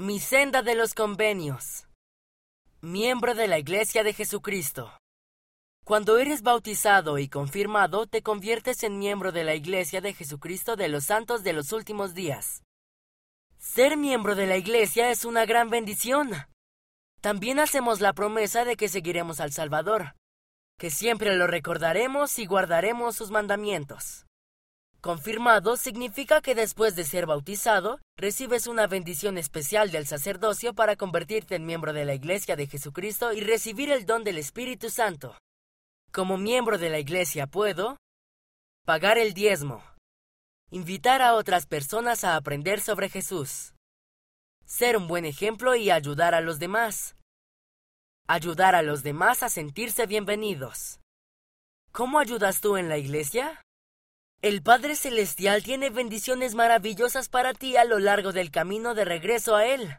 Mi senda de los convenios. Miembro de la Iglesia de Jesucristo. Cuando eres bautizado y confirmado, te conviertes en miembro de la Iglesia de Jesucristo de los Santos de los Últimos Días. Ser miembro de la Iglesia es una gran bendición. También hacemos la promesa de que seguiremos al Salvador, que siempre lo recordaremos y guardaremos sus mandamientos. Confirmado significa que después de ser bautizado, recibes una bendición especial del sacerdocio para convertirte en miembro de la Iglesia de Jesucristo y recibir el don del Espíritu Santo. Como miembro de la Iglesia puedo pagar el diezmo, invitar a otras personas a aprender sobre Jesús, ser un buen ejemplo y ayudar a los demás, ayudar a los demás a sentirse bienvenidos. ¿Cómo ayudas tú en la iglesia? El Padre Celestial tiene bendiciones maravillosas para ti a lo largo del camino de regreso a Él.